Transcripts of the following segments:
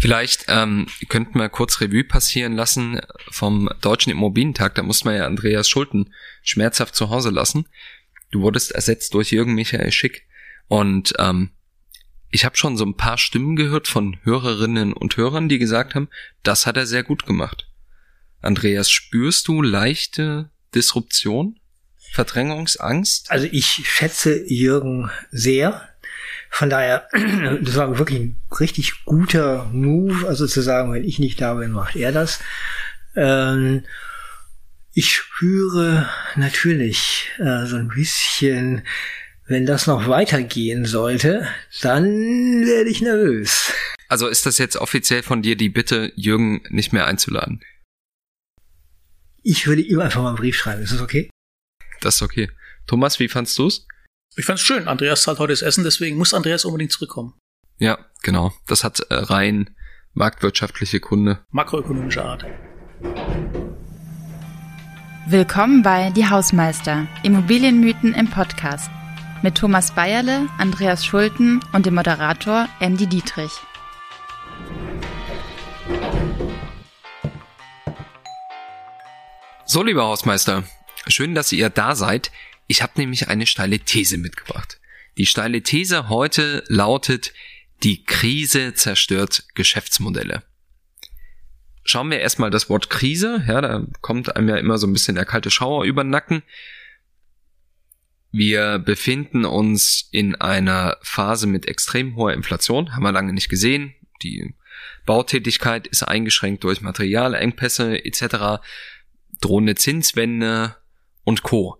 Vielleicht ähm, könnten wir kurz Revue passieren lassen vom Deutschen Immobilientag. Da muss man ja Andreas Schulten schmerzhaft zu Hause lassen. Du wurdest ersetzt durch Jürgen Michael Schick. Und ähm, ich habe schon so ein paar Stimmen gehört von Hörerinnen und Hörern, die gesagt haben, das hat er sehr gut gemacht. Andreas, spürst du leichte Disruption? Verdrängungsangst? Also ich schätze Jürgen sehr. Von daher, das war wirklich ein richtig guter Move, also zu sagen, wenn ich nicht da bin, macht er das. Ähm, ich spüre natürlich äh, so ein bisschen, wenn das noch weitergehen sollte, dann werde ich nervös. Also ist das jetzt offiziell von dir die Bitte, Jürgen nicht mehr einzuladen? Ich würde ihm einfach mal einen Brief schreiben. Ist das okay? Das ist okay. Thomas, wie fandst du's? Ich fand's schön. Andreas zahlt heute das Essen, deswegen muss Andreas unbedingt zurückkommen. Ja, genau. Das hat äh, rein marktwirtschaftliche Kunde. Makroökonomische Art. Willkommen bei Die Hausmeister, Immobilienmythen im Podcast. Mit Thomas Bayerle, Andreas Schulten und dem Moderator Andy Dietrich. So, lieber Hausmeister, schön, dass ihr da seid. Ich habe nämlich eine steile These mitgebracht. Die steile These heute lautet, die Krise zerstört Geschäftsmodelle. Schauen wir erstmal das Wort Krise. Ja, da kommt einem ja immer so ein bisschen der kalte Schauer über den Nacken. Wir befinden uns in einer Phase mit extrem hoher Inflation, haben wir lange nicht gesehen. Die Bautätigkeit ist eingeschränkt durch Materialengpässe etc drohende Zinswende und Co.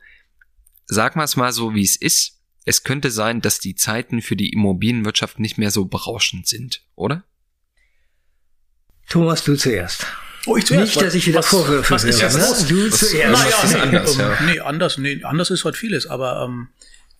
Sag mal es mal so, wie es ist. Es könnte sein, dass die Zeiten für die Immobilienwirtschaft nicht mehr so berauschend sind, oder? Thomas, du zuerst. Oh, ich zuerst. Nicht, dass ich wieder Vorwürfe was ist höre, jetzt ne? Du Was- zuerst. was ist nee, anders, ähm, ja. nee, anders, nee, anders ist heute vieles, aber ähm,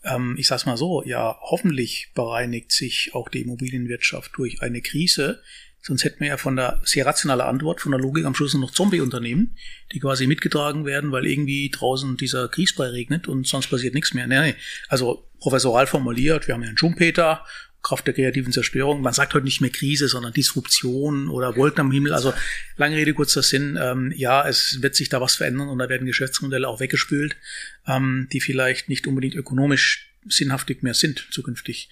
ähm, ich sag's mal so, ja, hoffentlich bereinigt sich auch die Immobilienwirtschaft durch eine Krise. Sonst hätten wir ja von der sehr rationale Antwort, von der Logik am Schluss noch Zombie-Unternehmen, die quasi mitgetragen werden, weil irgendwie draußen dieser Kriegsbrei regnet und sonst passiert nichts mehr. Nee, nee. Also professoral formuliert, wir haben ja einen Schumpeter, Kraft der kreativen Zerstörung. Man sagt heute nicht mehr Krise, sondern Disruption oder Wolken am Himmel. Also lange Rede, kurzer Sinn. Ähm, ja, es wird sich da was verändern und da werden Geschäftsmodelle auch weggespült, ähm, die vielleicht nicht unbedingt ökonomisch sinnhaftig mehr sind zukünftig.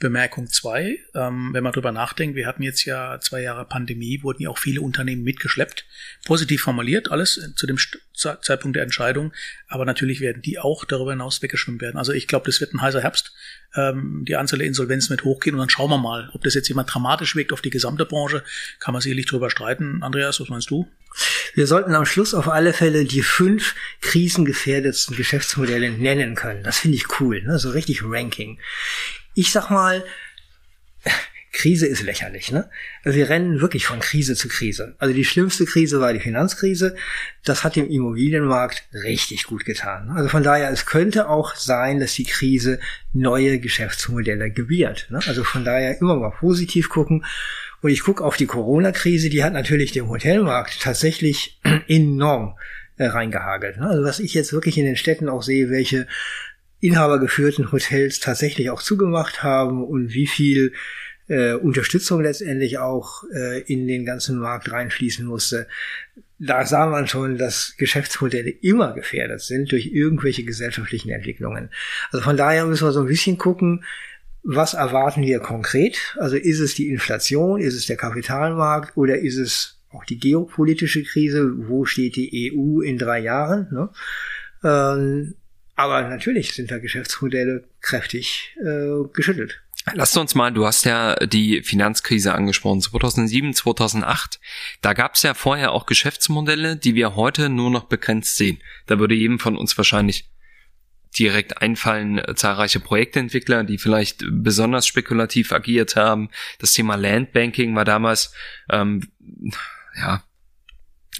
Bemerkung zwei, ähm, wenn man drüber nachdenkt, wir hatten jetzt ja zwei Jahre Pandemie, wurden ja auch viele Unternehmen mitgeschleppt. Positiv formuliert, alles äh, zu dem Zeitpunkt der Entscheidung, aber natürlich werden die auch darüber hinaus weggeschwimmt werden. Also ich glaube, das wird ein heißer Herbst. Ähm, die Anzahl der Insolvenzen wird hochgehen und dann schauen wir mal, ob das jetzt jemand dramatisch wirkt auf die gesamte Branche, kann man sicherlich drüber streiten. Andreas, was meinst du? Wir sollten am Schluss auf alle Fälle die fünf krisengefährdetsten Geschäftsmodelle nennen können. Das finde ich cool, ne? so richtig Ranking. Ich sag mal, Krise ist lächerlich. Ne? Also wir rennen wirklich von Krise zu Krise. Also die schlimmste Krise war die Finanzkrise. Das hat dem Immobilienmarkt richtig gut getan. Also von daher, es könnte auch sein, dass die Krise neue Geschäftsmodelle gebiert. Ne? Also von daher immer mal positiv gucken. Und ich gucke auf die Corona-Krise, die hat natürlich dem Hotelmarkt tatsächlich enorm äh, reingehagelt. Ne? Also was ich jetzt wirklich in den Städten auch sehe, welche inhabergeführten Hotels tatsächlich auch zugemacht haben und wie viel äh, Unterstützung letztendlich auch äh, in den ganzen Markt reinfließen musste. Da sah man schon, dass Geschäftsmodelle immer gefährdet sind durch irgendwelche gesellschaftlichen Entwicklungen. Also von daher müssen wir so ein bisschen gucken, was erwarten wir konkret? Also ist es die Inflation, ist es der Kapitalmarkt oder ist es auch die geopolitische Krise? Wo steht die EU in drei Jahren? Ne? Ähm, aber natürlich sind da Geschäftsmodelle kräftig äh, geschüttelt. Lasst uns mal, du hast ja die Finanzkrise angesprochen, 2007, 2008. Da gab es ja vorher auch Geschäftsmodelle, die wir heute nur noch begrenzt sehen. Da würde jedem von uns wahrscheinlich direkt einfallen äh, zahlreiche Projektentwickler, die vielleicht besonders spekulativ agiert haben. Das Thema Landbanking war damals ähm, ja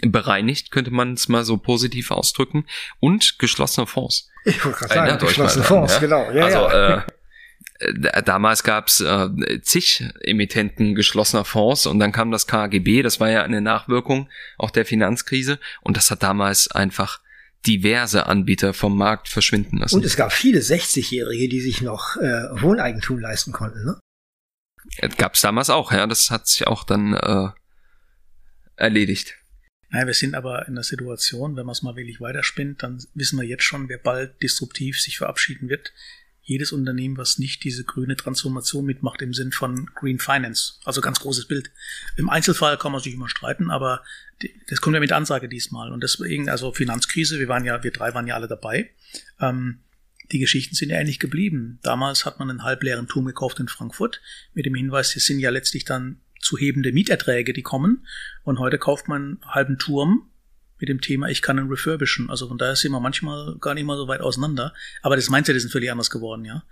bereinigt, könnte man es mal so positiv ausdrücken. Und geschlossene Fonds. Ich wollte gerade sagen, geschlossene Fonds, ja? genau. Ja, also ja. Äh, äh, damals gab's äh, zig Emittenten geschlossener Fonds und dann kam das KGB, das war ja eine Nachwirkung auch der Finanzkrise und das hat damals einfach diverse Anbieter vom Markt verschwinden lassen. Und es gab viele 60-Jährige, die sich noch äh, Wohneigentum leisten konnten. Ne? Gab's damals auch, ja. Das hat sich auch dann äh, erledigt. Naja, wir sind aber in der Situation, wenn man es mal wirklich weiterspinnt, dann wissen wir jetzt schon, wer bald disruptiv sich verabschieden wird. Jedes Unternehmen, was nicht diese grüne Transformation mitmacht im Sinn von Green Finance. Also ganz großes Bild. Im Einzelfall kann man sich immer streiten, aber das kommt ja mit Ansage diesmal. Und deswegen, also Finanzkrise, wir waren ja, wir drei waren ja alle dabei. Ähm, die Geschichten sind ja ähnlich geblieben. Damals hat man einen halbleeren Turm gekauft in Frankfurt mit dem Hinweis, es sind ja letztlich dann zu hebende Mieterträge, die kommen. Und heute kauft man einen halben Turm mit dem Thema, ich kann ihn refurbischen. Also von daher sind wir manchmal gar nicht mal so weit auseinander. Aber das Mindset ist völlig anders geworden, ja.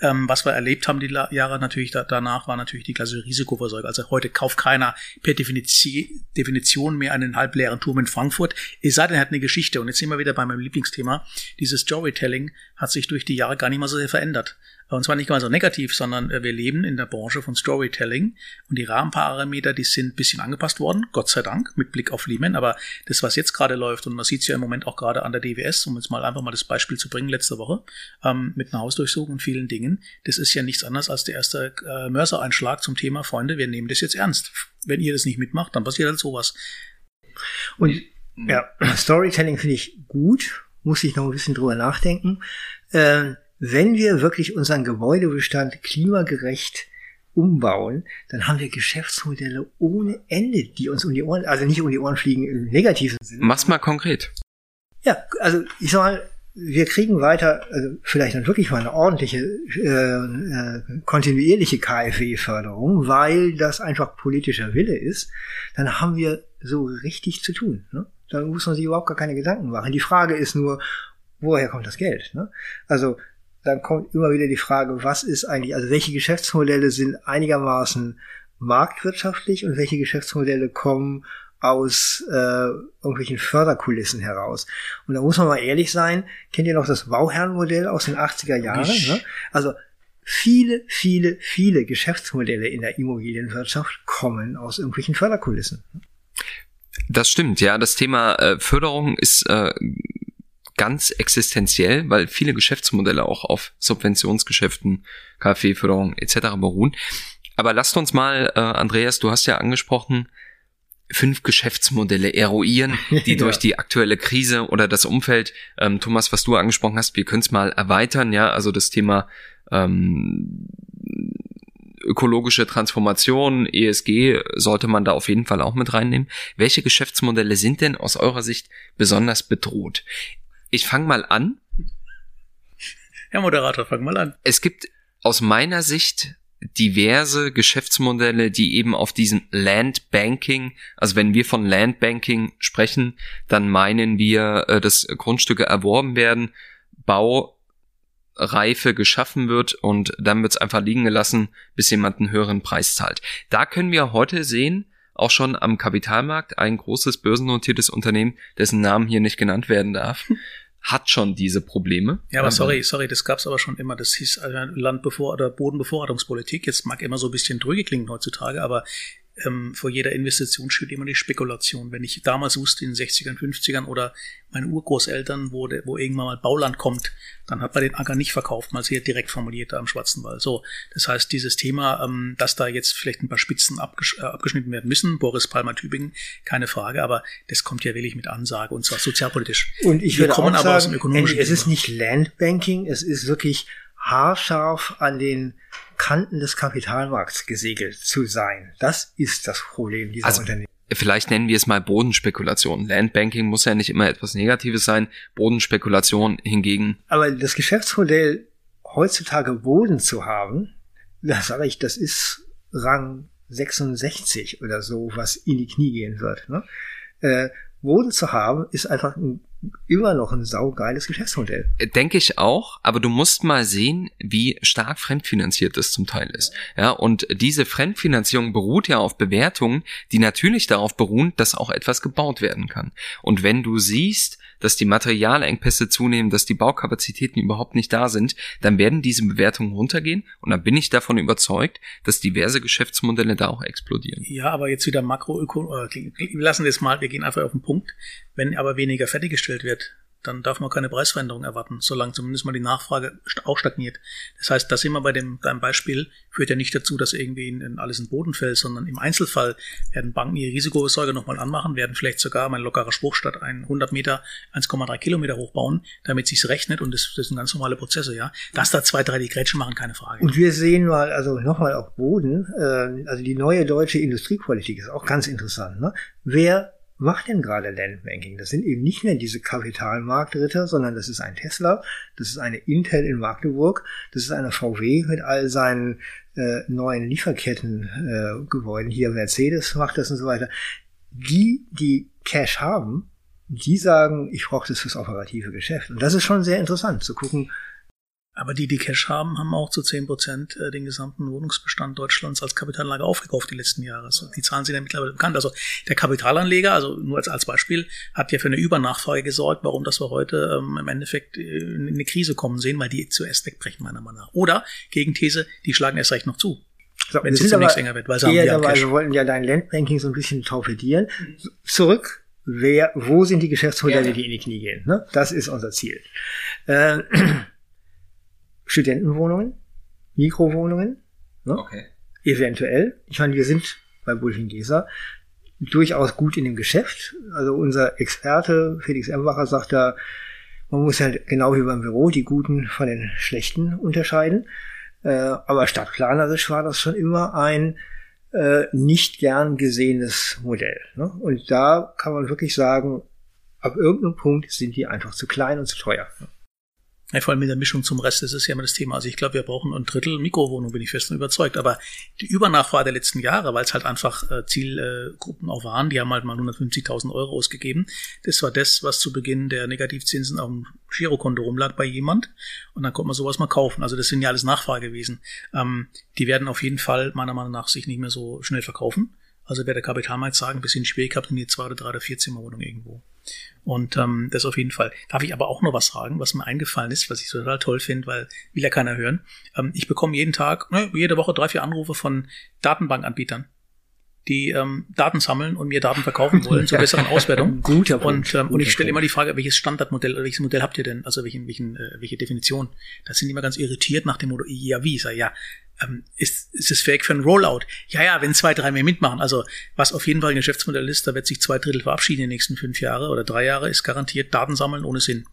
Ähm, was wir erlebt haben die Jahre natürlich da, danach, war natürlich die klassische Risikoversorgung. Also heute kauft keiner per Definition, Definition mehr einen halbleeren Turm in Frankfurt. Es sei denn, er hat eine Geschichte. Und jetzt sind wir wieder bei meinem Lieblingsthema. Dieses Storytelling hat sich durch die Jahre gar nicht mal so sehr verändert. Und zwar nicht mal so negativ, sondern äh, wir leben in der Branche von Storytelling und die Rahmenparameter, die sind ein bisschen angepasst worden, Gott sei Dank, mit Blick auf Lehman. Aber das, was jetzt gerade läuft, und man sieht es ja im Moment auch gerade an der DWS, um jetzt mal einfach mal das Beispiel zu bringen, letzte Woche, ähm, mit einer Hausdurchsuchung und vielen Dingen, das ist ja nichts anderes als der erste äh, Mörser-Einschlag zum Thema, Freunde, wir nehmen das jetzt ernst. Wenn ihr das nicht mitmacht, dann passiert halt sowas. Und ja, Storytelling finde ich gut, muss ich noch ein bisschen drüber nachdenken. Äh, wenn wir wirklich unseren Gebäudebestand klimagerecht umbauen, dann haben wir Geschäftsmodelle ohne Ende, die uns um die Ohren, also nicht um die Ohren fliegen im negativen Sinne. Mach's mal konkret. Ja, also ich sag mal, wir kriegen weiter, also vielleicht dann wirklich mal eine ordentliche, äh, äh, kontinuierliche KfW-Förderung, weil das einfach politischer Wille ist, dann haben wir so richtig zu tun. Ne? Dann muss man sich überhaupt gar keine Gedanken machen. Die Frage ist nur, woher kommt das Geld? Ne? Also dann kommt immer wieder die Frage, was ist eigentlich, also welche Geschäftsmodelle sind einigermaßen marktwirtschaftlich und welche Geschäftsmodelle kommen aus äh, irgendwelchen Förderkulissen heraus. Und da muss man mal ehrlich sein, kennt ihr noch das Bauherrenmodell aus den 80er Jahren? Ne? Also viele, viele, viele Geschäftsmodelle in der Immobilienwirtschaft kommen aus irgendwelchen Förderkulissen. Das stimmt, ja. Das Thema äh, Förderung ist äh, ganz existenziell, weil viele Geschäftsmodelle auch auf Subventionsgeschäften, KfW-Förderung etc. beruhen. Aber lasst uns mal, äh, Andreas, du hast ja angesprochen, fünf Geschäftsmodelle eruieren, die ja. durch die aktuelle Krise oder das Umfeld, ähm, Thomas, was du angesprochen hast, wir können es mal erweitern, ja, also das Thema ähm, ökologische Transformation, ESG, sollte man da auf jeden Fall auch mit reinnehmen. Welche Geschäftsmodelle sind denn aus eurer Sicht besonders bedroht? Ich fange mal an. Herr Moderator, fang mal an. Es gibt aus meiner Sicht diverse Geschäftsmodelle, die eben auf diesem Landbanking, also wenn wir von Landbanking sprechen, dann meinen wir, äh, dass Grundstücke erworben werden, Baureife geschaffen wird und dann wird es einfach liegen gelassen, bis jemand einen höheren Preis zahlt. Da können wir heute sehen, auch schon am Kapitalmarkt ein großes börsennotiertes Unternehmen, dessen Namen hier nicht genannt werden darf, hat schon diese Probleme. Ja, aber sorry, sorry, das gab's aber schon immer. Das hieß also Landbevor- oder Bodenbevorratungspolitik. Jetzt mag immer so ein bisschen drüge klingen heutzutage, aber ähm, vor jeder Investition steht immer die Spekulation. Wenn ich damals wusste, in den 60ern, 50ern oder meine Urgroßeltern, wo, de, wo irgendwann mal Bauland kommt, dann hat man den Acker nicht verkauft, mal sehr direkt formuliert da am Schwarzenwald. So, das heißt, dieses Thema, ähm, dass da jetzt vielleicht ein paar Spitzen abgesch äh, abgeschnitten werden müssen, Boris Palmer Tübingen, keine Frage, aber das kommt ja wirklich mit Ansage und zwar sozialpolitisch. Und ich Wir würde kommen auch aber sagen, aus dem es ist nicht Landbanking, es ist wirklich haarscharf an den Kanten des Kapitalmarkts gesegelt zu sein. Das ist das Problem dieser also, Unternehmen. Vielleicht nennen wir es mal Bodenspekulation. Landbanking muss ja nicht immer etwas Negatives sein. Bodenspekulation hingegen. Aber das Geschäftsmodell, heutzutage Boden zu haben, das sage ich, das ist Rang 66 oder so, was in die Knie gehen wird. Ne? Äh, Boden zu haben, ist einfach ein immer noch ein saugeiles Geschäftsmodell. Denke ich auch, aber du musst mal sehen, wie stark fremdfinanziert das zum Teil ist. Ja, und diese Fremdfinanzierung beruht ja auf Bewertungen, die natürlich darauf beruhen, dass auch etwas gebaut werden kann. Und wenn du siehst, dass die Materialengpässe zunehmen, dass die Baukapazitäten überhaupt nicht da sind, dann werden diese Bewertungen runtergehen und dann bin ich davon überzeugt, dass diverse Geschäftsmodelle da auch explodieren. Ja, aber jetzt wieder Makroökonomie, wir lassen das mal, wir gehen einfach auf den Punkt. Wenn aber weniger fertiggestellt wird, dann darf man keine Preisveränderung erwarten, solange zumindest mal die Nachfrage auch stagniert. Das heißt, da sind wir bei dem beim Beispiel, führt ja nicht dazu, dass irgendwie in, in alles in den Boden fällt, sondern im Einzelfall werden Banken ihre Risikobesorge nochmal anmachen, werden vielleicht sogar, mein lockerer Spruch, statt 100 Meter 1,3 Kilometer hochbauen, damit sich's rechnet und das, das sind ganz normale Prozesse, ja. Dass da zwei, drei die Grätschen machen, keine Frage. Und wir sehen mal, also nochmal auf Boden, äh, also die neue deutsche Industriepolitik ist auch ganz interessant. Ne? Wer macht denn gerade Landbanking? Das sind eben nicht mehr diese Kapitalmarktritter, sondern das ist ein Tesla, das ist eine Intel in Magdeburg, das ist eine VW mit all seinen äh, neuen Lieferkettengebäuden. Äh, Hier Mercedes macht das und so weiter. Die, die Cash haben, die sagen, ich brauche das fürs operative Geschäft. Und das ist schon sehr interessant zu gucken, aber die, die Cash haben, haben auch zu zehn Prozent äh, den gesamten Wohnungsbestand Deutschlands als Kapitalanlage aufgekauft die letzten Jahre. Also die Zahlen sind ja mittlerweile bekannt. Also der Kapitalanleger, also nur als, als Beispiel, hat ja für eine Übernachfrage gesorgt, warum das wir heute ähm, im Endeffekt äh, in eine Krise kommen sehen, weil die zuerst wegbrechen, meiner Meinung nach. Oder, Gegenthese, die schlagen erst recht noch zu. So, wenn es jetzt nichts enger wird, weil sie haben ja dabei, Wir wollten ja dein Landbanking so ein bisschen torpedieren. Zurück, wer, wo sind die Geschäftsmodelle, ja. die in die Knie gehen? Ne? Das ist unser Ziel. Äh, Studentenwohnungen, Mikrowohnungen. Ne? Okay. Eventuell. Ich meine, wir sind bei Bulfingesa durchaus gut in dem Geschäft. Also unser Experte Felix Embacher sagt da, man muss halt genau wie beim Büro die Guten von den Schlechten unterscheiden. Äh, aber stadtplanerisch war das schon immer ein äh, nicht gern gesehenes Modell. Ne? Und da kann man wirklich sagen, ab irgendeinem Punkt sind die einfach zu klein und zu teuer. Ja, vor allem mit der Mischung zum Rest, das ist ja immer das Thema. Also ich glaube, wir brauchen ein Drittel Mikrowohnung, bin ich fest und überzeugt. Aber die Übernachfrage der letzten Jahre, weil es halt einfach äh, Zielgruppen auch waren, die haben halt mal 150.000 Euro ausgegeben. Das war das, was zu Beginn der Negativzinsen auf dem Girokonto rumlag bei jemand. Und dann konnte man sowas mal kaufen. Also das sind ja alles Nachfrage gewesen. Ähm, die werden auf jeden Fall meiner Meinung nach sich nicht mehr so schnell verkaufen. Also wird der Kapitalmarkt sagen, ein bisschen schwierig habt ihr die zwei oder drei oder vier Zimmerwohnung irgendwo. Und ähm, das auf jeden Fall. Darf ich aber auch noch was sagen, was mir eingefallen ist, was ich total toll finde, weil will ja keiner hören. Ähm, ich bekomme jeden Tag, ne, jede Woche drei, vier Anrufe von Datenbankanbietern, die ähm, Daten sammeln und mir Daten verkaufen wollen zur besseren Auswertung. Guter Punkt. Und, ähm, und ich stelle immer die Frage, welches Standardmodell oder welches Modell habt ihr denn? Also welchen, welchen, äh, welche Definition? Da sind die immer ganz irritiert nach dem Motto, ja wie? Ich sage, ja, ähm, ist, ist es fähig für ein Rollout? Ja, ja, wenn zwei, drei mehr mitmachen. Also was auf jeden Fall ein Geschäftsmodell ist, da wird sich zwei Drittel verabschieden in den nächsten fünf Jahre oder drei Jahre, ist garantiert Daten sammeln ohne Sinn.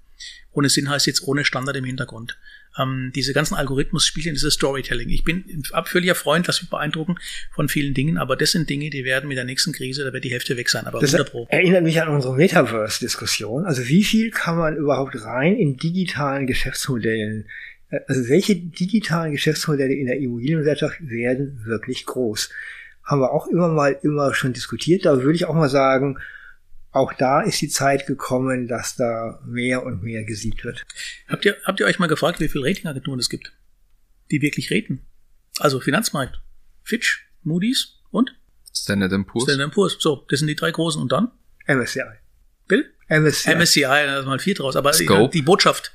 Ohne Sinn heißt jetzt ohne Standard im Hintergrund. Ähm, diese ganzen Algorithmus spielen dieses Storytelling. Ich bin ein völliger Freund, lass mich beeindrucken von vielen Dingen, aber das sind Dinge, die werden mit der nächsten Krise, da wird die Hälfte weg sein. Aber das erinnert mich an unsere Metaverse-Diskussion. Also wie viel kann man überhaupt rein in digitalen Geschäftsmodellen also welche digitalen Geschäftsmodelle in der Immobilienwirtschaft werden wirklich groß? Haben wir auch immer mal immer schon diskutiert. Da würde ich auch mal sagen, auch da ist die Zeit gekommen, dass da mehr und mehr gesiebt wird. Habt ihr, habt ihr euch mal gefragt, wie viele Ratingagenturen es gibt, die wirklich raten? Also Finanzmarkt, Fitch, Moody's und Standard Poor's. Standard Poor's. So, das sind die drei großen und dann? MSCI. Bill? MSCI. MSCI, da ist mal vier draus. Aber Scope. die Botschaft,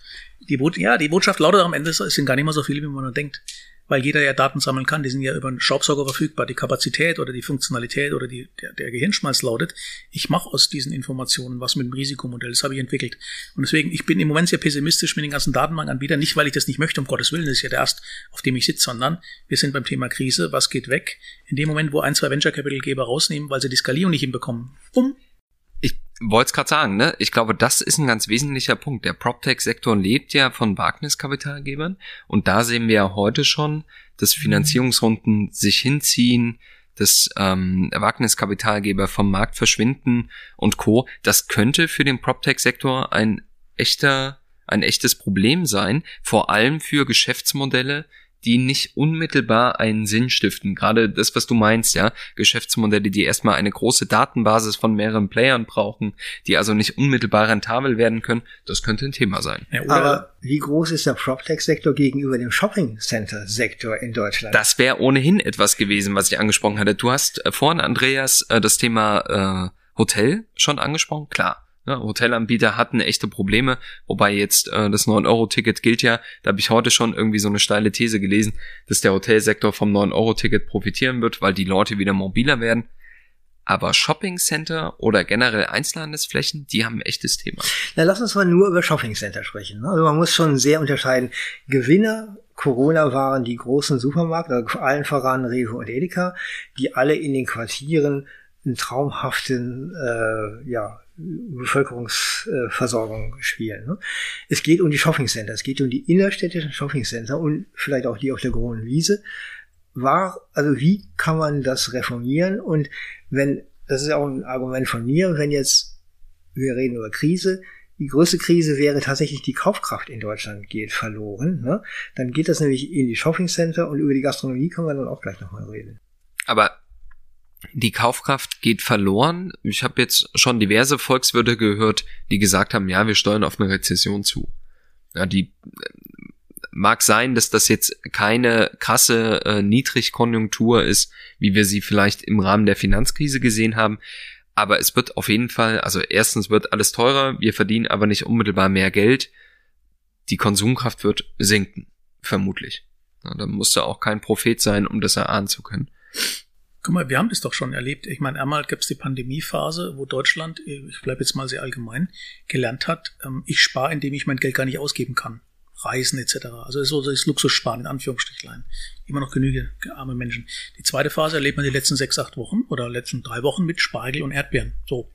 die, Bo ja, die Botschaft lautet am Ende, es sind gar nicht mal so viele, wie man denkt. Weil jeder ja Daten sammeln kann, die sind ja über einen Staubsauger verfügbar. Die Kapazität oder die Funktionalität oder die, der, der Gehirnschmalz lautet, ich mache aus diesen Informationen was mit dem Risikomodell. Das habe ich entwickelt. Und deswegen, ich bin im Moment sehr pessimistisch mit den ganzen Datenbankanbietern. Nicht, weil ich das nicht möchte, um Gottes Willen, das ist ja der erst, auf dem ich sitze, sondern wir sind beim Thema Krise. Was geht weg? In dem Moment, wo ein, zwei Venture Capital Geber rausnehmen, weil sie die Skalierung nicht hinbekommen, um ich wollte es gerade sagen, ne? Ich glaube, das ist ein ganz wesentlicher Punkt. Der PropTech-Sektor lebt ja von Wagniskapitalgebern und da sehen wir ja heute schon, dass mhm. Finanzierungsrunden sich hinziehen, dass ähm, Wagniskapitalgeber vom Markt verschwinden und Co. Das könnte für den PropTech-Sektor ein echter, ein echtes Problem sein, vor allem für Geschäftsmodelle, die nicht unmittelbar einen Sinn stiften. Gerade das, was du meinst, ja, Geschäftsmodelle, die erstmal eine große Datenbasis von mehreren Playern brauchen, die also nicht unmittelbar rentabel werden können, das könnte ein Thema sein. Ja, Aber wie groß ist der PropTech-Sektor gegenüber dem Shopping-Center-Sektor in Deutschland? Das wäre ohnehin etwas gewesen, was ich angesprochen hatte. Du hast äh, vorhin, Andreas, äh, das Thema äh, Hotel schon angesprochen. Klar, ja, Hotelanbieter hatten echte Probleme, wobei jetzt äh, das 9-Euro-Ticket gilt ja. Da habe ich heute schon irgendwie so eine steile These gelesen, dass der Hotelsektor vom 9-Euro-Ticket profitieren wird, weil die Leute wieder mobiler werden. Aber Shopping Center oder generell Einzelhandelsflächen, die haben ein echtes Thema. Na, lass uns mal nur über Shopping Center sprechen. ne? Also man muss schon sehr unterscheiden. Gewinner Corona waren die großen Supermärkte, also allen voran Rewe und Edeka, die alle in den Quartieren einen traumhaften äh, ja, Bevölkerungsversorgung spielen. Ne? Es geht um die Shopping Center, es geht um die innerstädtischen Shopping Center und vielleicht auch die auf der Grünen Wiese. War, also wie kann man das reformieren? Und wenn, das ist auch ein Argument von mir, wenn jetzt, wir reden über Krise, die größte Krise wäre tatsächlich die Kaufkraft in Deutschland geht verloren. Ne? Dann geht das nämlich in die Shopping Center und über die Gastronomie können wir dann auch gleich nochmal reden. Aber die Kaufkraft geht verloren. Ich habe jetzt schon diverse Volkswirte gehört, die gesagt haben, ja, wir steuern auf eine Rezession zu. Ja, die äh, mag sein, dass das jetzt keine krasse äh, Niedrigkonjunktur ist, wie wir sie vielleicht im Rahmen der Finanzkrise gesehen haben. Aber es wird auf jeden Fall, also erstens wird alles teurer, wir verdienen aber nicht unmittelbar mehr Geld. Die Konsumkraft wird sinken, vermutlich. Ja, da musste auch kein Prophet sein, um das erahnen zu können. Guck mal, wir haben das doch schon erlebt. Ich meine, einmal gab es die Pandemiephase, wo Deutschland, ich bleibe jetzt mal sehr allgemein, gelernt hat, ähm, ich spare, indem ich mein Geld gar nicht ausgeben kann. Reisen etc. Also so das Luxussparen in Anführungsstrichlein. Immer noch genüge arme Menschen. Die zweite Phase erlebt man die letzten sechs, acht Wochen oder letzten drei Wochen mit Spargel und Erdbeeren. So.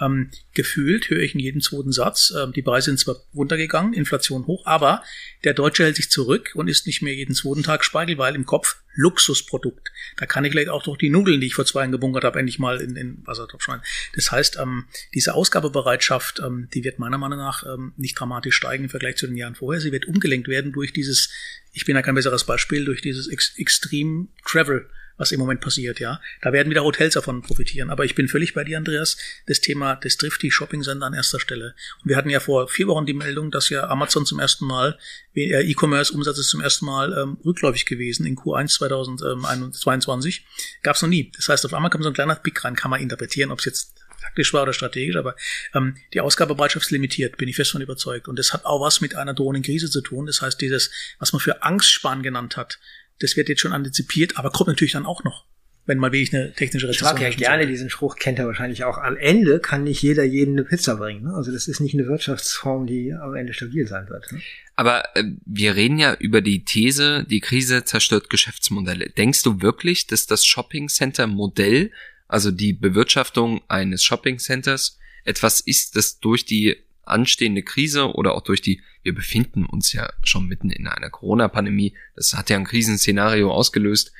Ähm, gefühlt höre ich in jedem zweiten Satz, ähm, die Preise sind zwar runtergegangen, Inflation hoch, aber der Deutsche hält sich zurück und isst nicht mehr jeden zweiten Tag Spargel, weil im Kopf Luxusprodukt. Da kann ich vielleicht auch durch die Nudeln, die ich vor zwei Jahren gebunkert habe, endlich mal in, in Wasser drauf schneiden. Das heißt, ähm, diese Ausgabebereitschaft, ähm, die wird meiner Meinung nach ähm, nicht dramatisch steigen im Vergleich zu den Jahren vorher. Sie wird umgelenkt werden durch dieses, ich bin ja kein besseres Beispiel, durch dieses Ex Extreme Travel was im Moment passiert, ja. Da werden wieder Hotels davon profitieren. Aber ich bin völlig bei dir, Andreas. Das Thema des Drifty Shopping Center an erster Stelle. Und wir hatten ja vor vier Wochen die Meldung, dass ja Amazon zum ersten Mal, äh, E-Commerce-Umsatz ist zum ersten Mal ähm, rückläufig gewesen in Q1 2022. Gab es noch nie. Das heißt, auf einmal kommt so ein kleiner Pick rein, kann man interpretieren, ob es jetzt taktisch war oder strategisch, aber ähm, die Ausgabebereitschaft ist limitiert, bin ich fest von überzeugt. Und das hat auch was mit einer drohenden Krise zu tun. Das heißt, dieses, was man für Angstsparen genannt hat, das wird jetzt schon antizipiert, aber kommt natürlich dann auch noch, wenn mal wirklich eine technische Rezession Ich mag ja gerne diesen Spruch, kennt er wahrscheinlich auch. Am Ende kann nicht jeder jeden eine Pizza bringen. Ne? Also das ist nicht eine Wirtschaftsform, die am Ende stabil sein wird. Ne? Aber äh, wir reden ja über die These, die Krise zerstört Geschäftsmodelle. Denkst du wirklich, dass das Shopping Center Modell, also die Bewirtschaftung eines Shopping Centers, etwas ist, das durch die anstehende Krise oder auch durch die, wir befinden uns ja schon mitten in einer Corona-Pandemie, das hat ja ein Krisenszenario ausgelöst,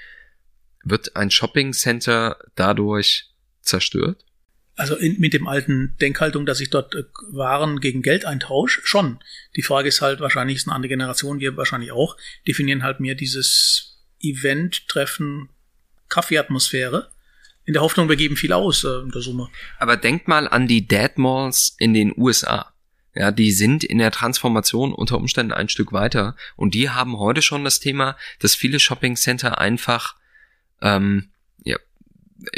wird ein Shopping-Center dadurch zerstört? Also in, mit dem alten Denkhaltung, dass ich dort äh, Waren gegen Geld eintausche, schon. Die Frage ist halt, wahrscheinlich ist eine andere Generation, wir wahrscheinlich auch, definieren halt mehr dieses Event-Treffen, Kaffeeatmosphäre in der Hoffnung, wir geben viel aus äh, in der Summe. Aber denk mal an die Dead Malls in den USA. Ja, die sind in der Transformation unter Umständen ein Stück weiter und die haben heute schon das Thema, dass viele Shopping Center einfach ähm, ja,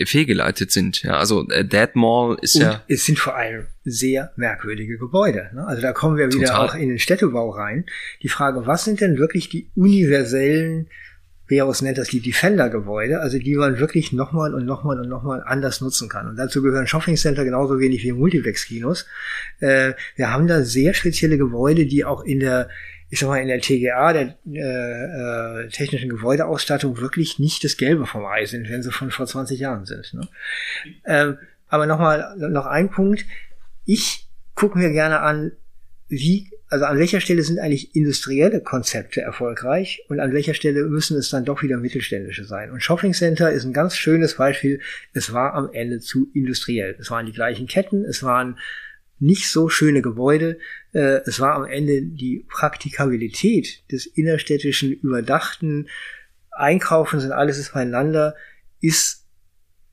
fehlgeleitet sind. Ja, also äh, Dead Mall ist und ja. Es sind vor allem sehr merkwürdige Gebäude. Ne? Also da kommen wir wieder Total. auch in den Städtebau rein. Die Frage, was sind denn wirklich die universellen Berus nennt das die Defender-Gebäude, also die man wirklich nochmal und nochmal und nochmal anders nutzen kann. Und dazu gehören Shopping-Center genauso wenig wie Multiplex-Kinos. Äh, wir haben da sehr spezielle Gebäude, die auch in der, ich sag mal, in der TGA, der äh, äh, technischen Gebäudeausstattung, wirklich nicht das Gelbe vom Ei sind, wenn sie von vor 20 Jahren sind. Ne? Ähm, aber nochmal, noch ein Punkt. Ich gucke mir gerne an, wie also an welcher Stelle sind eigentlich industrielle Konzepte erfolgreich und an welcher Stelle müssen es dann doch wieder mittelständische sein. Und Shopping Center ist ein ganz schönes Beispiel. Es war am Ende zu industriell. Es waren die gleichen Ketten, es waren nicht so schöne Gebäude. Äh, es war am Ende die Praktikabilität des innerstädtischen überdachten Einkaufens und alles ist beieinander, ist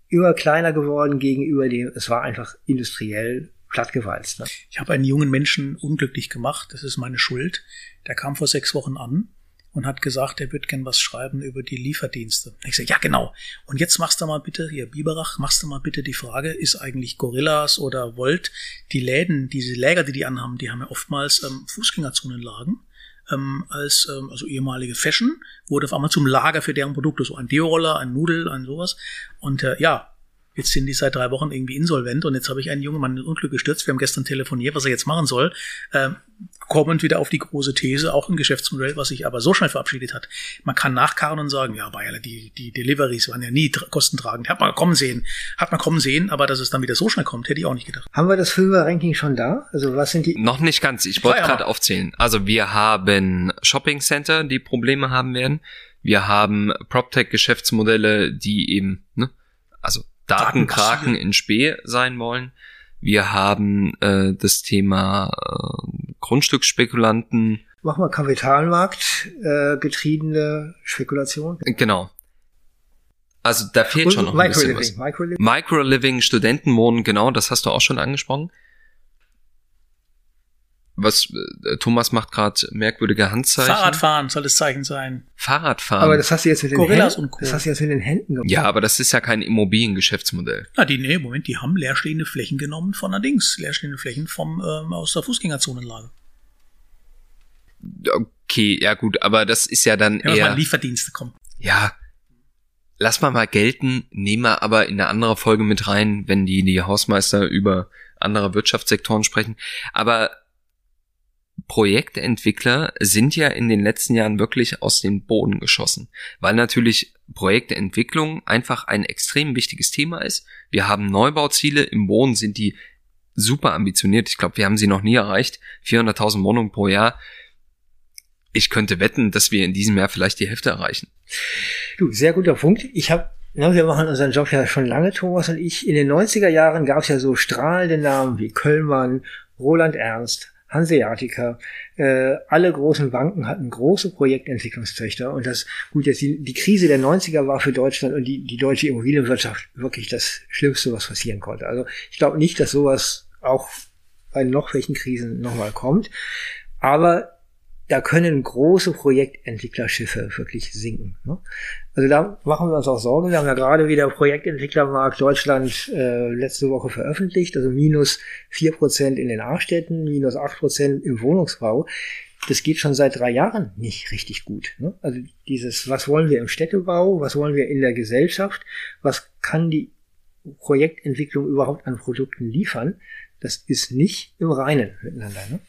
immer kleiner geworden gegenüber dem, es war einfach industriell plattgewalzt. Ne? Ich habe einen jungen Menschen unglücklich gemacht, das ist meine Schuld. Der kam vor sechs Wochen an und hat gesagt, er würde gern was schreiben über die Lieferdienste. Ich sage, ja genau. Und jetzt machst du mal bitte, hier Biberach, machst du mal bitte die Frage, ist eigentlich Gorillas oder Volt, die Läden, diese Läger, die die anhaben, die haben ja oftmals ähm, Fußgängerzonenlagen. Ähm, als ähm, also ehemalige Fashion wurde auf einmal zum Lager für deren Produkte, so ein Deo-Roller, ein Nudel, ein sowas. Und äh, ja, Jetzt sind die seit drei Wochen irgendwie insolvent und jetzt habe ich einen jungen Mann in Unglück gestürzt. Wir haben gestern telefoniert, was er jetzt machen soll. Ähm, kommend wieder auf die große These, auch ein Geschäftsmodell, was sich aber so schnell verabschiedet hat. Man kann nachkarren und sagen, ja, Bayerle, die, die Deliveries waren ja nie kostentragend. Hat man kommen sehen, hat man kommen sehen, aber dass es dann wieder so schnell kommt, hätte ich auch nicht gedacht. Haben wir das Fünfer-Ranking schon da? Also was sind die? Noch nicht ganz. Ich wollte gerade aufzählen. Also wir haben Shopping Center, die Probleme haben werden. Wir haben PropTech-Geschäftsmodelle, die eben, ne, also Datenkraken in Spee sein wollen. Wir haben äh, das Thema äh, Grundstücksspekulanten. Machen wir Kapitalmarkt äh, getriebene Spekulation. Genau. Also da fehlt Und schon noch ein bisschen was. Microliving. Microliving, Studentenwohnen, genau, das hast du auch schon angesprochen was äh, Thomas macht gerade merkwürdige Handzeichen. Fahrradfahren soll das Zeichen sein. Fahrradfahren. Aber das hast du jetzt mit den Gorillas Händen, und Co. Das hast du jetzt mit den Händen gemacht. Ja, aber das ist ja kein Immobiliengeschäftsmodell. Na, die, nee, Moment, die haben leerstehende Flächen genommen von allerdings leerstehende Flächen vom ähm, aus der Fußgängerzonenlage. Okay, ja gut, aber das ist ja dann ja, eher Lieferdienste kommen. Ja. Lass mal mal gelten, nehmen wir aber in eine andere Folge mit rein, wenn die die Hausmeister über andere Wirtschaftssektoren sprechen, aber Projektentwickler sind ja in den letzten Jahren wirklich aus dem Boden geschossen, weil natürlich Projektentwicklung einfach ein extrem wichtiges Thema ist. Wir haben Neubauziele, im Wohnen sind die super ambitioniert. Ich glaube, wir haben sie noch nie erreicht. 400.000 Wohnungen pro Jahr. Ich könnte wetten, dass wir in diesem Jahr vielleicht die Hälfte erreichen. Du, sehr guter Punkt. Ich habe ja, wir machen unseren Job ja schon lange, Thomas und ich. In den 90er Jahren gab es ja so strahlende Namen wie Köllmann, Roland Ernst, Hanseatica, äh, alle großen Banken hatten große Projektentwicklungstöchter und das, gut, jetzt die, die Krise der 90er war für Deutschland und die, die deutsche Immobilienwirtschaft wirklich das Schlimmste, was passieren konnte. Also ich glaube nicht, dass sowas auch bei noch welchen Krisen nochmal kommt. Aber da können große Projektentwicklerschiffe wirklich sinken. Ne? Also da machen wir uns auch Sorgen. Wir haben ja gerade wieder Projektentwicklermarkt Deutschland äh, letzte Woche veröffentlicht, also minus vier Prozent in den A-Städten, minus acht Prozent im Wohnungsbau. Das geht schon seit drei Jahren nicht richtig gut. Ne? Also dieses, was wollen wir im Städtebau, was wollen wir in der Gesellschaft, was kann die Projektentwicklung überhaupt an Produkten liefern, das ist nicht im Reinen miteinander. Ne?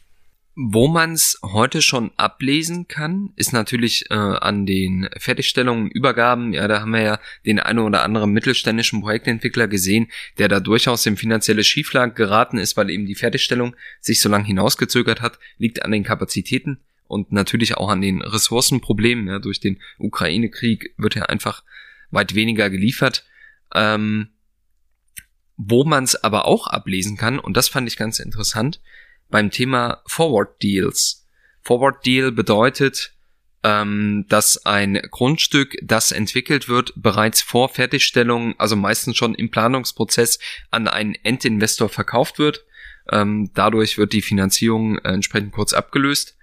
Wo man es heute schon ablesen kann, ist natürlich äh, an den Fertigstellungen, Übergaben. Ja, da haben wir ja den einen oder anderen mittelständischen Projektentwickler gesehen, der da durchaus in finanzielle Schieflage geraten ist, weil eben die Fertigstellung sich so lange hinausgezögert hat, liegt an den Kapazitäten und natürlich auch an den Ressourcenproblemen. Ja, durch den Ukraine-Krieg wird ja einfach weit weniger geliefert. Ähm, wo man es aber auch ablesen kann, und das fand ich ganz interessant, beim Thema Forward Deals. Forward Deal bedeutet, ähm, dass ein Grundstück, das entwickelt wird, bereits vor Fertigstellung, also meistens schon im Planungsprozess, an einen Endinvestor verkauft wird. Ähm, dadurch wird die Finanzierung äh, entsprechend kurz abgelöst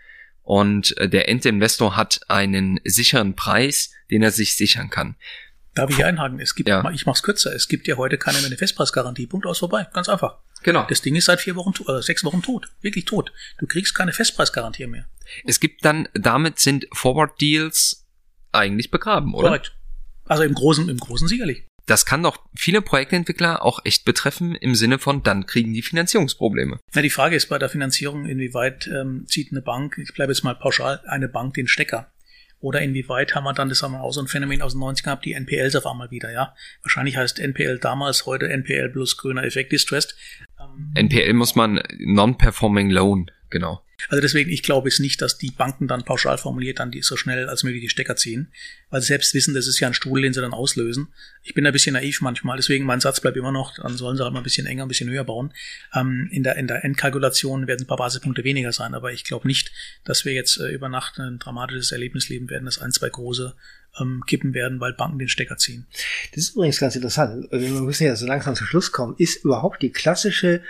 und äh, der Endinvestor hat einen sicheren Preis, den er sich sichern kann. Darf ich einhaken? Es gibt, ja. ich mach's kürzer, es gibt ja heute keine mehr Festpreisgarantie. Punkt aus vorbei. Ganz einfach. Genau. Das Ding ist seit vier Wochen, äh, sechs Wochen tot. Wirklich tot. Du kriegst keine Festpreisgarantie mehr. Es gibt dann, damit sind Forward Deals eigentlich begraben, oder? Korrekt. Also im Großen, im Großen sicherlich. Das kann doch viele Projektentwickler auch echt betreffen im Sinne von, dann kriegen die Finanzierungsprobleme. Na, die Frage ist bei der Finanzierung, inwieweit ähm, zieht eine Bank, ich bleibe jetzt mal pauschal, eine Bank den Stecker. Oder inwieweit haben wir dann, das haben wir auch so ein Phänomen aus den 90ern gehabt, die NPLs auf einmal wieder, ja. Wahrscheinlich heißt NPL damals, heute NPL plus grüner Effekt Distressed. Ähm, NPL muss man Non-Performing Loan, genau. Also deswegen, ich glaube es nicht, dass die Banken dann pauschal formuliert dann die so schnell als möglich die Stecker ziehen, weil sie selbst wissen, das ist ja ein Stuhl, den sie dann auslösen. Ich bin ein bisschen naiv manchmal, deswegen mein Satz bleibt immer noch, dann sollen sie halt mal ein bisschen enger, ein bisschen höher bauen. Ähm, in, der, in der Endkalkulation werden ein paar Basispunkte weniger sein, aber ich glaube nicht, dass wir jetzt äh, über Nacht ein dramatisches Erlebnis leben werden, dass ein, zwei große ähm, kippen werden, weil Banken den Stecker ziehen. Das ist übrigens ganz interessant. Also wir müssen ja so langsam zum Schluss kommen. Ist überhaupt die klassische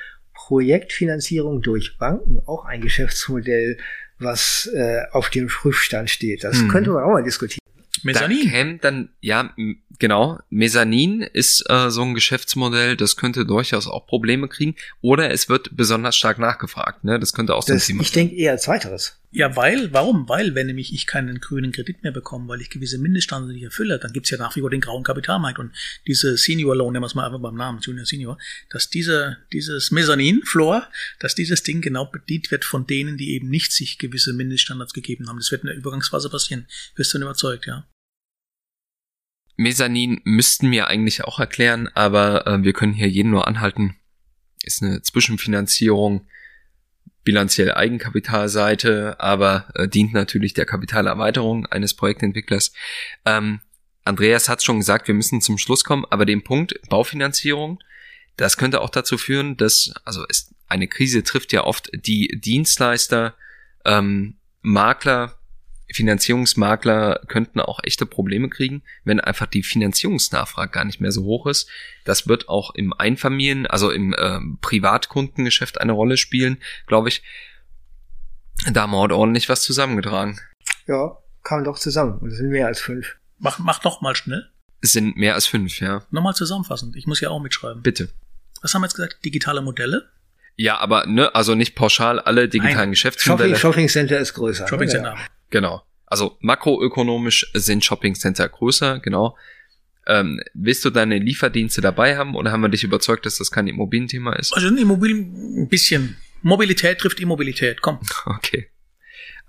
Projektfinanzierung durch Banken auch ein Geschäftsmodell, was äh, auf dem Prüfstand steht. Das hm. könnte man auch mal diskutieren. Mezzanin. Da käme dann, ja, genau, Mezzanin ist äh, so ein Geschäftsmodell, das könnte durchaus auch Probleme kriegen. Oder es wird besonders stark nachgefragt, ne? Das könnte auch so das, ein Thema Ich denke eher zweiteres. Ja, weil, warum? Weil, wenn nämlich ich keinen grünen Kredit mehr bekomme, weil ich gewisse Mindeststandards nicht erfülle, dann gibt's ja nach wie vor den grauen Kapitalmarkt und diese Senior Loan, nehmen wir es mal einfach beim Namen, Junior Senior, dass diese, dieses Mezzanin Floor, dass dieses Ding genau bedient wird von denen, die eben nicht sich gewisse Mindeststandards gegeben haben. Das wird in der Übergangsphase passieren. Bist du denn überzeugt, ja? Mezzanin müssten wir eigentlich auch erklären, aber äh, wir können hier jeden nur anhalten. Ist eine Zwischenfinanzierung bilanziell Eigenkapitalseite, aber äh, dient natürlich der Kapitalerweiterung eines Projektentwicklers. Ähm, Andreas hat schon gesagt, wir müssen zum Schluss kommen, aber den Punkt Baufinanzierung, das könnte auch dazu führen, dass, also es, eine Krise trifft ja oft die Dienstleister, ähm, Makler, Finanzierungsmakler könnten auch echte Probleme kriegen, wenn einfach die Finanzierungsnachfrage gar nicht mehr so hoch ist. Das wird auch im Einfamilien, also im äh, Privatkundengeschäft eine Rolle spielen, glaube ich. Da haben wir heute ordentlich was zusammengetragen. Ja, kam doch zusammen. Und es sind mehr als fünf. Mach, mach noch mal schnell. Es sind mehr als fünf, ja. Nochmal zusammenfassend. Ich muss ja auch mitschreiben. Bitte. Was haben wir jetzt gesagt? Digitale Modelle? Ja, aber ne, also nicht pauschal alle digitalen Nein. Geschäftsmodelle. Shopping, Shopping Center ist größer. Shopping? Center. Genau. Also makroökonomisch sind Shoppingcenter größer, genau. Ähm, willst du deine Lieferdienste dabei haben oder haben wir dich überzeugt, dass das kein Immobilienthema ist? Also Immobilien, ein bisschen. Mobilität trifft Immobilität. Komm. Okay.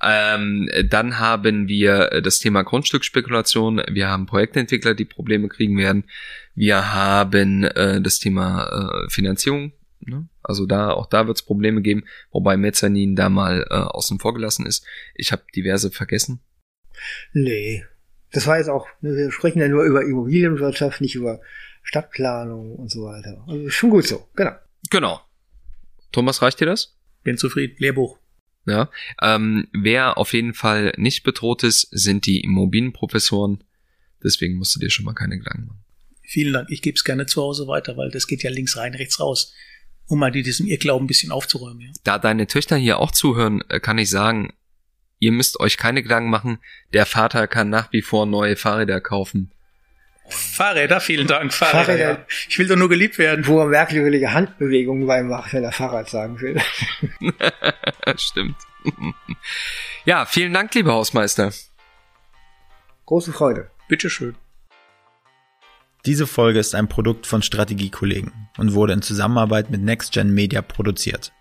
Ähm, dann haben wir das Thema Grundstücksspekulation. Wir haben Projektentwickler, die Probleme kriegen werden. Wir haben äh, das Thema äh, Finanzierung. Ne? Also da, auch da wird es Probleme geben, wobei Mezzanin da mal äh, außen vor gelassen ist. Ich habe diverse vergessen. Nee. Das war jetzt auch, ne, wir sprechen ja nur über Immobilienwirtschaft, nicht über Stadtplanung und so weiter. Also schon gut so, genau. Genau. Thomas, reicht dir das? Bin zufrieden. Lehrbuch. Ja. Ähm, wer auf jeden Fall nicht bedroht ist, sind die Immobilienprofessoren. Deswegen musst du dir schon mal keine Gedanken machen. Vielen Dank. Ich gebe es gerne zu Hause weiter, weil das geht ja links rein, rechts raus. Um mal die- diesem Irrglauben ein bisschen aufzuräumen. Ja. Da deine Töchter hier auch zuhören, äh, kann ich sagen, ihr müsst euch keine Gedanken machen. Der Vater kann nach wie vor neue Fahrräder kaufen. Fahrräder, vielen Dank. Fahrräder. Fahrräder. Ja. Ich will doch nur geliebt werden. Wo er merkwürdige Handbewegungen beim macht, wenn er Fahrrad sagen will. Stimmt. ja, vielen Dank, lieber Hausmeister. Große Freude. Bitteschön. Diese Folge ist ein Produkt von Strategiekollegen und wurde in Zusammenarbeit mit NextGen Media produziert.